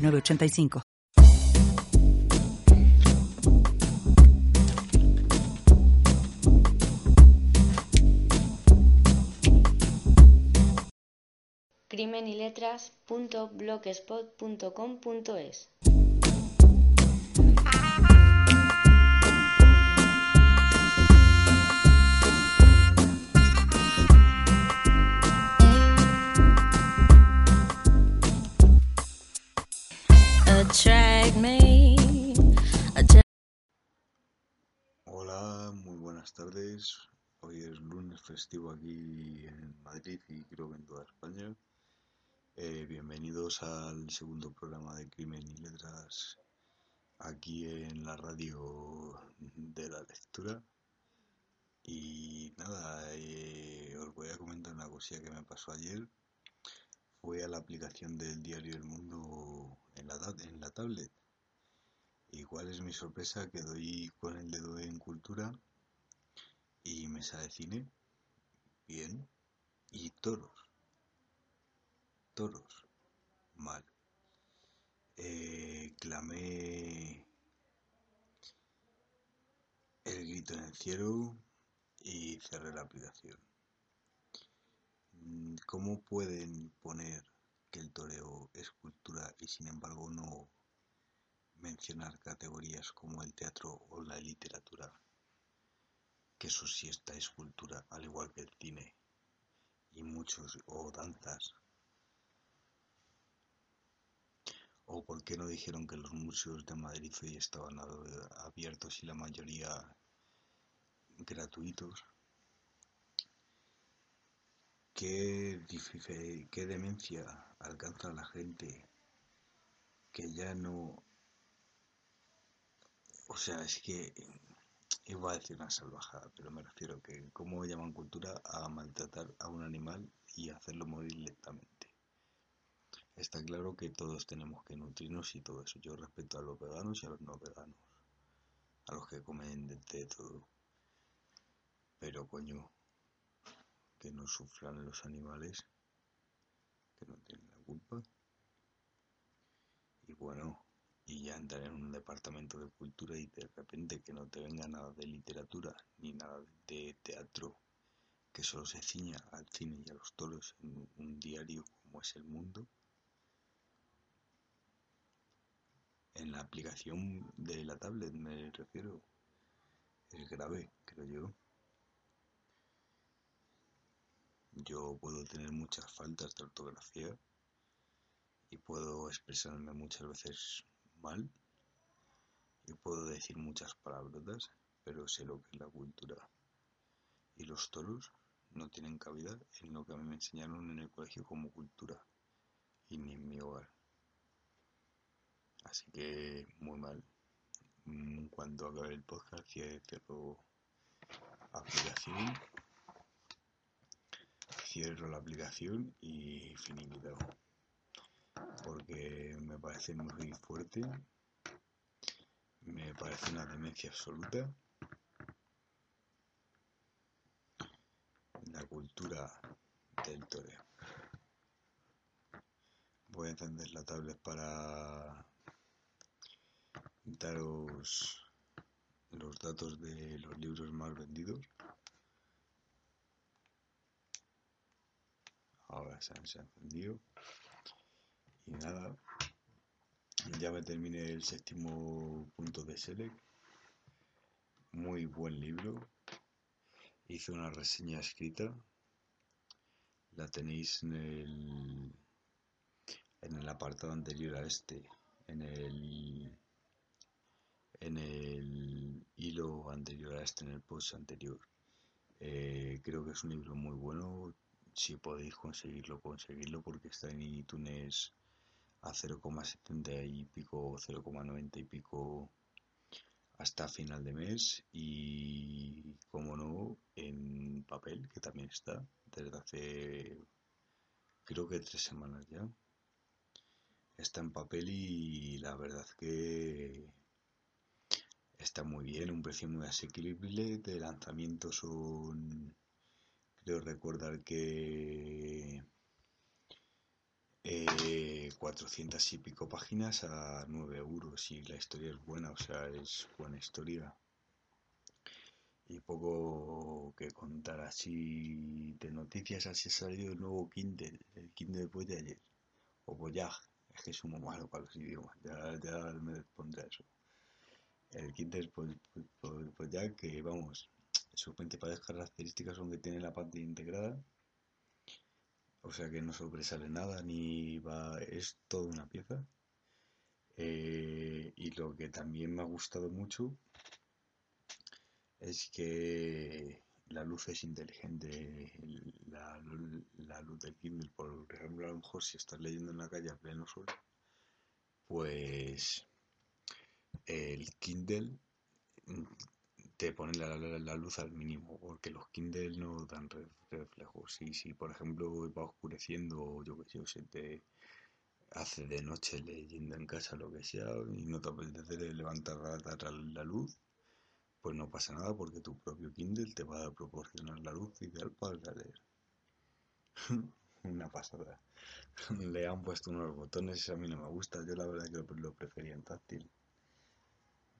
985. crimen y letras.blogspot.com.es Hola, muy buenas tardes. Hoy es lunes festivo aquí en Madrid y creo que en toda España. Eh, bienvenidos al segundo programa de Crimen y Letras aquí en la radio de la lectura. Y nada, eh, os voy a comentar una cosilla que me pasó ayer. Fui a la aplicación del diario El Mundo en la tablet ¿Y es mi sorpresa? Que doy con el dedo en cultura y me sale cine. Bien. Y toros. Toros. Mal. Eh, clamé el grito en el cielo y cerré la aplicación. ¿Cómo pueden poner que el toreo es cultura y sin embargo no mencionar categorías como el teatro o la literatura, que eso sí está es cultura, al igual que el cine y muchos o danzas. ¿O por qué no dijeron que los museos de Madrid hoy estaban abiertos y la mayoría gratuitos? ¿Qué, demencia alcanza la gente que ya no o sea, es que iba a decir una salvajada, pero me refiero que cómo llaman cultura a maltratar a un animal y hacerlo morir lentamente. Está claro que todos tenemos que nutrirnos y todo eso. Yo respeto a los veganos y a los no veganos, a los que comen de todo. Pero coño, que no sufran los animales, que no tienen la culpa. Y bueno, y ya entrar en un departamento de cultura y de repente que no te venga nada de literatura ni nada de teatro, que solo se ciña al cine y a los toros en un diario como es El Mundo. En la aplicación de la tablet me refiero. Es grave, creo yo. Yo puedo tener muchas faltas de ortografía y puedo expresarme muchas veces mal y puedo decir muchas palabras, pero sé lo que es la cultura. Y los toros no tienen cabida en lo que a mí me enseñaron en el colegio como cultura y ni en mi hogar. Así que muy mal. Mm, cuando acabe el podcast cierro aplicación. Cierro la aplicación y finiquitado porque me parece muy fuerte, me parece una demencia absoluta. La cultura del toreo. Voy a encender la tablet para daros los datos de los libros más vendidos. Ahora se han encendido. Y nada, ya me terminé el séptimo punto de Select. Muy buen libro. Hice una reseña escrita. La tenéis en el, en el apartado anterior a este. En el, en el hilo anterior a este, en el post anterior. Eh, creo que es un libro muy bueno. Si podéis conseguirlo, conseguirlo porque está en iTunes a 0,70 y pico, 0,90 y pico hasta final de mes y, como no, en papel, que también está desde hace creo que tres semanas ya. Está en papel y la verdad que está muy bien, un precio muy asequible. De lanzamiento son, creo recordar que 400 eh, y pico páginas a 9 euros y la historia es buena, o sea, es buena historia. Y poco que contar así de noticias, así ha salido el nuevo Kindle, el Kindle Voyager, o Voyage, es que un malo para los idiomas, ya, ya me pondré eso. El Kindle Voyager, que vamos, sus principales características son que tiene la parte integrada, o sea que no sobresale nada ni va, es toda una pieza. Eh, y lo que también me ha gustado mucho es que la luz es inteligente, la, luz del Kindle, por ejemplo, a lo mejor si estás leyendo en la calle a pleno sol, pues el Kindle te pone la, luz al mínimo, porque los Kindle no dan reflejos. Y si, por ejemplo, va oscureciendo, yo que sé, te hace de noche leyendo en casa, lo que sea, y no te apetece levantar la, luz, pues no pasa nada, porque tu propio Kindle te va a proporcionar la luz ideal para leer. Una pasada. Le han puesto unos botones, a mí no me gusta, yo la verdad que lo prefería en táctil.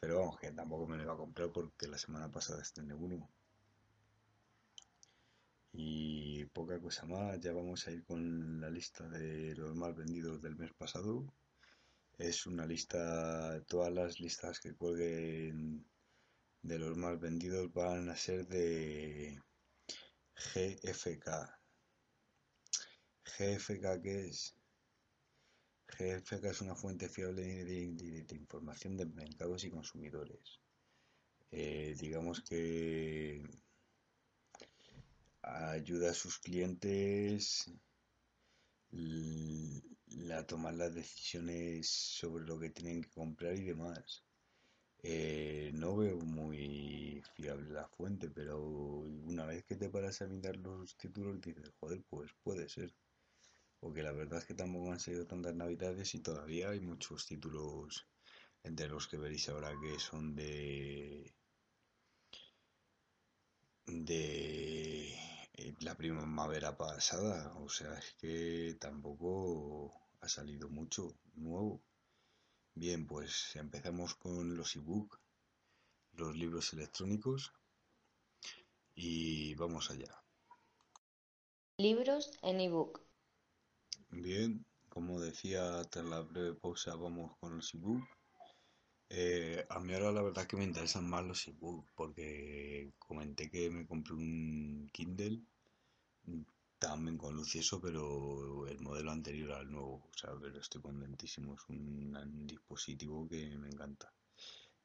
Pero vamos, que tampoco me lo iba a comprar porque la semana pasada estrené uno. Y poca cosa más, ya vamos a ir con la lista de los más vendidos del mes pasado. Es una lista, todas las listas que cuelguen de los más vendidos van a ser de GFK. GFK que es GFK es una fuente fiable de, información de mercados y consumidores. Eh, digamos que ayuda a sus clientes a tomar las decisiones sobre lo que tienen que comprar y demás. Eh, no veo muy fiable la fuente, pero una vez que te paras a mirar los títulos dices, joder, pues puede ser porque la verdad es que tampoco han sido tantas navidades y todavía hay muchos títulos entre los que veréis ahora que son de de eh, la primavera pasada. O sea es que tampoco ha salido mucho nuevo. Bien pues empezamos con los ebook los libros electrónicos y vamos allá. Libros en ebook Bien, como decía, tras la breve pausa vamos con los ebook. Eh, a mí ahora la verdad que me interesan más los ebook porque comenté que me compré un Kindle también con luz y eso, pero el modelo anterior al nuevo, o sea, pero estoy contentísimo, es un, dispositivo que me encanta.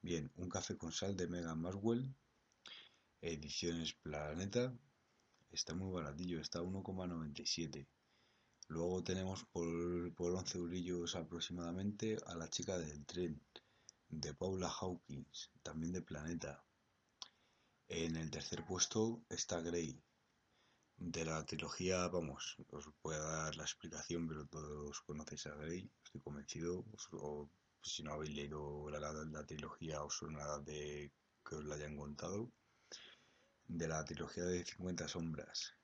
Bien, un café con sal de Megan Maswell, ediciones Planeta, está muy baratillo, está a 1,97 Luego tenemos por, por 11 eurillos aproximadamente a La chica del tren, de Paula Hawkins, también de Planeta. En el tercer puesto está Grey, de la trilogía, vamos, os voy a dar la explicación, pero todos conocéis a Grey, estoy convencido, o si no habéis leído la, la, trilogía os suena de que os la hayan contado, de la trilogía de 50 sombras,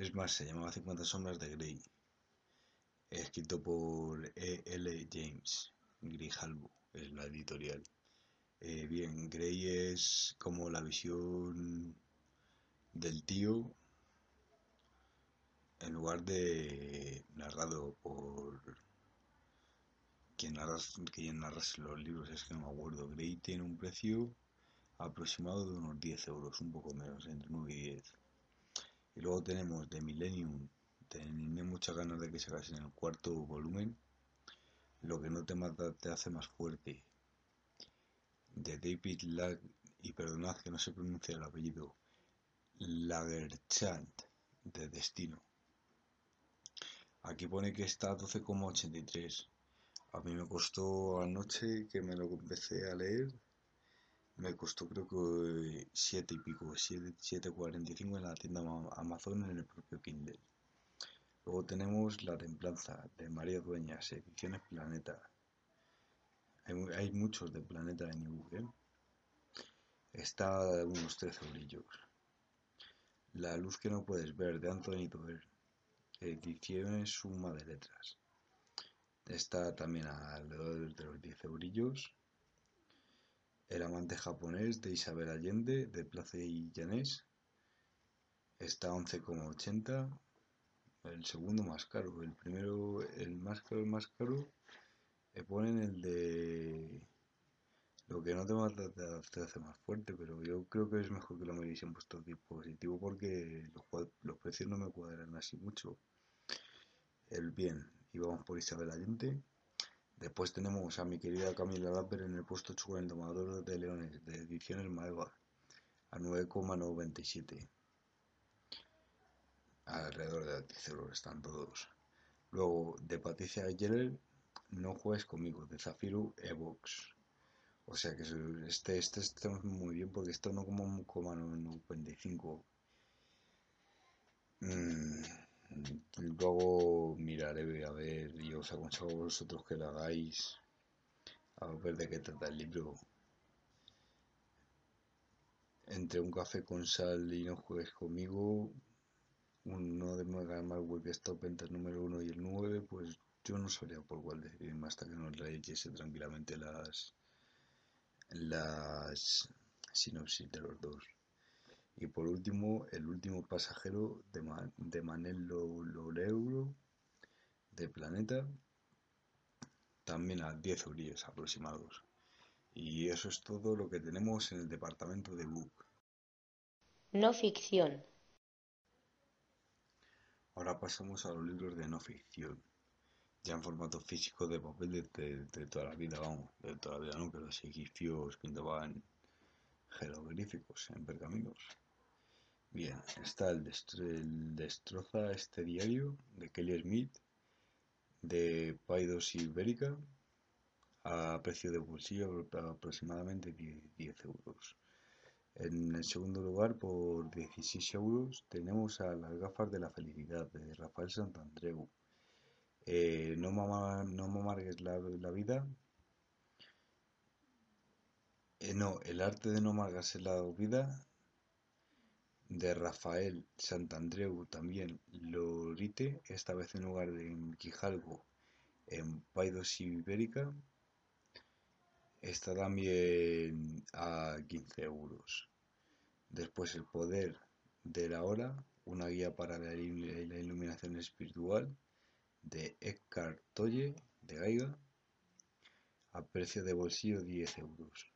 es más, se llamaba 50 sombras de Grey, escrito por E. L. James Grijalbo, es la editorial. Eh, bien, Grey es como la visión del tío en lugar de narrado por quien narra, quien narra los libros, es que no me acuerdo. Grey tiene un precio aproximado de unos 10 euros, un poco menos, entre 9 y 10. Y luego tenemos The Millennium. Tenía muchas ganas de que se en el cuarto volumen. Lo que no te mata te hace más fuerte. De David Lag, y perdonad que no se pronuncia el apellido, Lagerchant, de Destino. Aquí pone que está a 12,83. A mí me costó anoche que me lo empecé a leer. Me costó creo que 7 y pico, 7,45 en la tienda Amazon en el propio Kindle. Luego tenemos La Templanza de María Dueñas, Ediciones Planeta. Hay, muchos de Planeta en ebook, ¿eh? Está a unos 13 brillos. La luz que no puedes ver de Anthony Doerr. Ediciones Suma de Letras. Está también alrededor de los 10 eurillos. El amante japonés de Isabel Allende, de Plaza y Llanés. Está a 11,80. El segundo más caro. El primero, el más caro, el más caro. Le ponen el de lo que no te, mata te hace más fuerte, pero yo creo que es mejor que lo me hubiesen puesto dispositivo porque los, los, precios no me cuadran así mucho. El bien, y vamos por Isabel Allende. Después tenemos a mi querida Camila Lapper en el puesto 8 el domador de leones de ediciones Maeva a 9,97. Alrededor de 10 euros están todos. Luego de Patricia Geller, No juegues conmigo, de Zafiro Evox o sea que este, este está muy bien porque esto no como un coma 95. Luego miraré a ver y os aconsejo a vosotros que lo hagáis. A ver de qué trata el libro. Entre un café con sal y no juegues conmigo, uno de Mega Marvel que está ventas número 1 y el 9, pues yo no sabría por cuál decidirme hasta que no leyese tranquilamente las, las sinopsis de los dos. Y por último, El último pasajero de, de Manel Loreuro de Planeta, también a 10 euros aproximados. Y eso es todo lo que tenemos en el departamento de Book. No ficción. Ahora pasamos a los libros de no ficción ya en formato físico de papel de, toda la vida, vamos, de toda la vida no, pero los egipcios pintaban jeroglíficos en pergaminos. Bien, está el, Destroza este diario de Kelly Smith de Paidos Ibérica a precio de bolsillo aproximadamente 10, euros. En el segundo lugar, por 16 euros, tenemos a las gafas de la felicidad de Rafael Santandreu eh, no, no me amargues la, vida. Eh, no, el arte de no amargarse la vida de Rafael Santandreu también Lorite, esta vez en lugar de en Quijalgo, en Paidos Ibérica, está también a 15 euros. Después el poder de la hora, una guía para la iluminación espiritual, de Eckhart Tolle de Gaiga a precio de bolsillo 10 euros.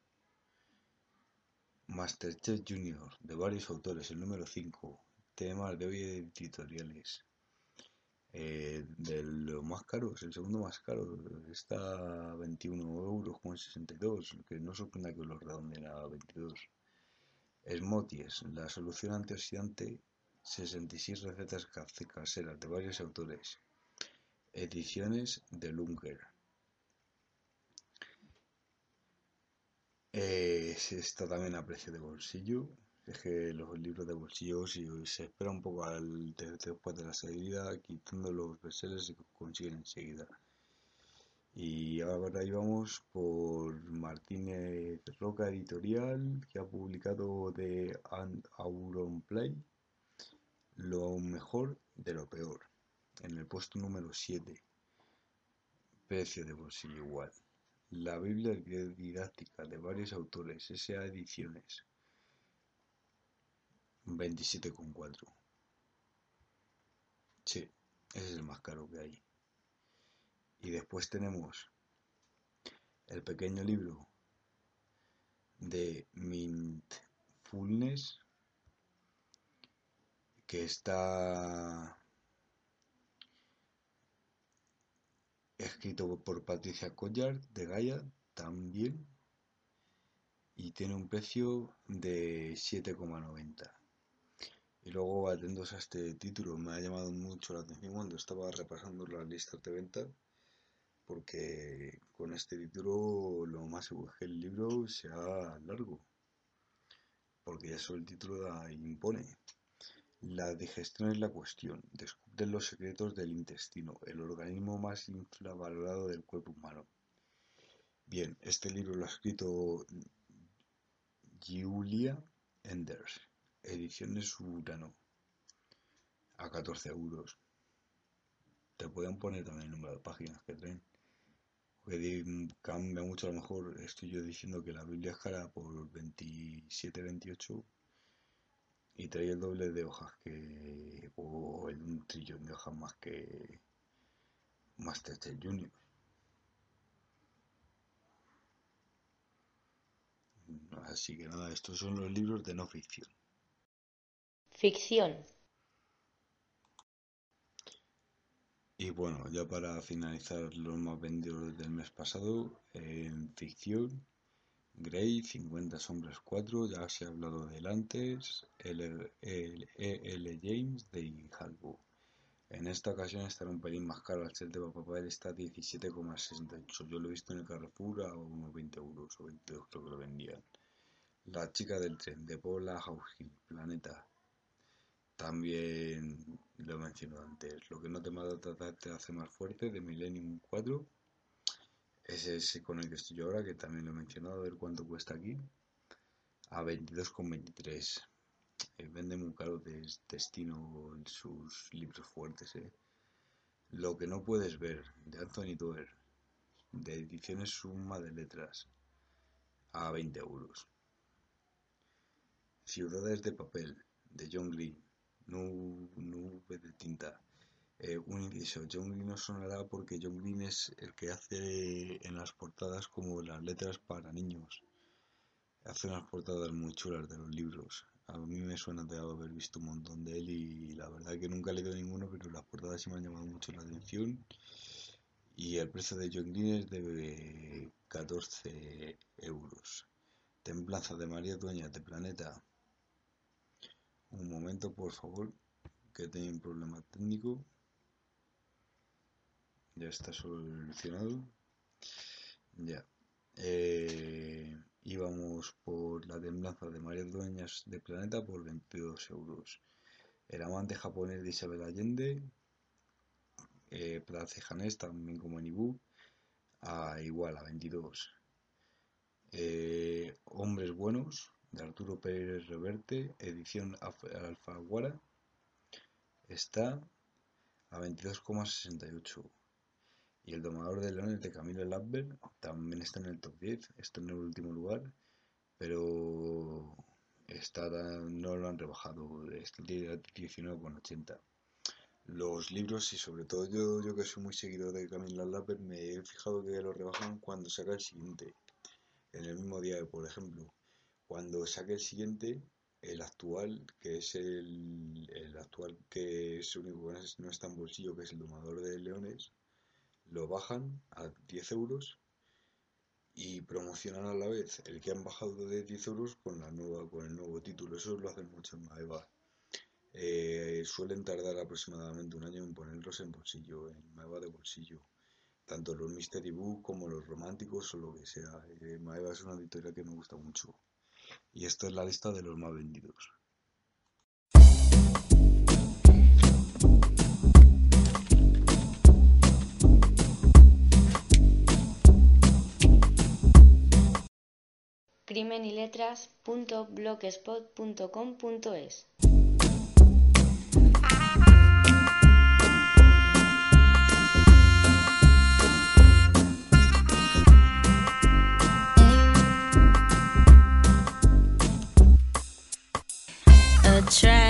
Masterchef Junior de varios autores, el número 5, temas de hoy editoriales. Eh, de los más caros, el segundo más caro está a 21 euros con 62, que no sorprenda que lo redondeen a 22. Smoties, la solución antioxidante, 66 recetas caseras de varios autores. Ediciones de Lunger. Eh, está también a precio de bolsillo. Es que los libros de bolsillo, si se espera un poco al, después de la salida, quitando los bestsellers se consiguen enseguida. Y ahora íbamos por Martínez Roca Editorial, que ha publicado de Auron Play lo mejor de lo peor en el puesto número 7. Precio de bolsillo igual. La Biblia didáctica de varios autores, S.A. Ediciones. 27,4. Sí, ese es el más caro que hay. Y después tenemos el pequeño libro de Mindfulness que está escrito por Patricia Collard de Gaia también y tiene un precio de 7,90 Y luego, atentos a este título, me ha llamado mucho la atención cuando estaba repasando las listas de venta, porque con este título lo más seguro es que el libro sea largo, porque ya solo el título impone. La digestión es la cuestión. Descubren los secretos del intestino, el organismo más infravalorado del cuerpo humano. Bien, este libro lo ha escrito Julia Enders, ediciones Urano, a 14 euros. Te pueden poner también el número de páginas que traen. Cambia mucho, a lo mejor estoy yo diciendo que la Biblia es cara por 27-28 y trae el doble de hojas que o el, un trillón de hojas más que Masterchef Junior. Así que nada estos son los libros de no ficción. Ficción. Y bueno ya para finalizar los más vendidos del mes pasado en ficción Grey, 50 sombras 4, ya se ha hablado del antes, el E.L. James de Halbo. En esta ocasión estará un pelín más caro, el set de papel está a 17,68. Yo lo he visto en el Carrefour a unos 20 euros o 22 creo que lo vendían. La chica del tren de Paula Hauskill, Planeta. También lo he mencionado antes. Lo que no te mata te hace más fuerte de Millennium 4 ese es con el que estoy yo ahora, que también lo he mencionado, a ver cuánto cuesta aquí. A 22,23. Eh, vende muy caro de destino en sus libros fuertes. Eh. Lo que no puedes ver, de Anthony Doerr, de ediciones Suma de Letras, a 20 euros. Ciudades de papel, de John Green, nube de tinta, eh, un inciso. John Green no sonará porque John Green es el que hace en las portadas como las letras para niños. Hace unas portadas muy chulas de los libros. A mí me suena de haber visto un montón de él y la verdad que nunca he leído ninguno, pero las portadas sí me han llamado mucho la atención. Y el precio de John Green es de 14 euros. Templanza de María Dueña de Planeta. Un momento, por favor, que tengo un problema técnico ya está solucionado. Ya. Eh, íbamos por la temblanza de María Dueñas de Planeta por 22 euros. El amante japonés de Isabel Allende eh, Plaza Janés también como en Ibu a igual a 22 eh, Hombres Buenos de Arturo Pérez Reverte edición Alfaguara está a 22,68 y el domador de leones de Camilo Lambert también está en el top 10, está en el último lugar, pero está no lo han rebajado, está con 19,80. Los libros y sobre todo yo, yo que soy muy seguidor de Camilo Lambert me he fijado que lo rebajan cuando saca el siguiente, en el mismo día, por ejemplo. Cuando saque el siguiente, el actual, que es el, el actual que es único que no está en bolsillo, que es el domador de leones, lo bajan a 10 euros y promocionan a la vez el que han bajado de 10 euros con la nueva con el nuevo título. Eso lo hacen mucho en Maeva. Eh, suelen tardar aproximadamente un año en ponerlos en bolsillo en Maeva de bolsillo. Tanto los mystery book como los románticos o lo que sea eh, Maeva es una editorial que me gusta mucho. Y esta es la lista de los más vendidos crimen y letras .blogspot.com.es track.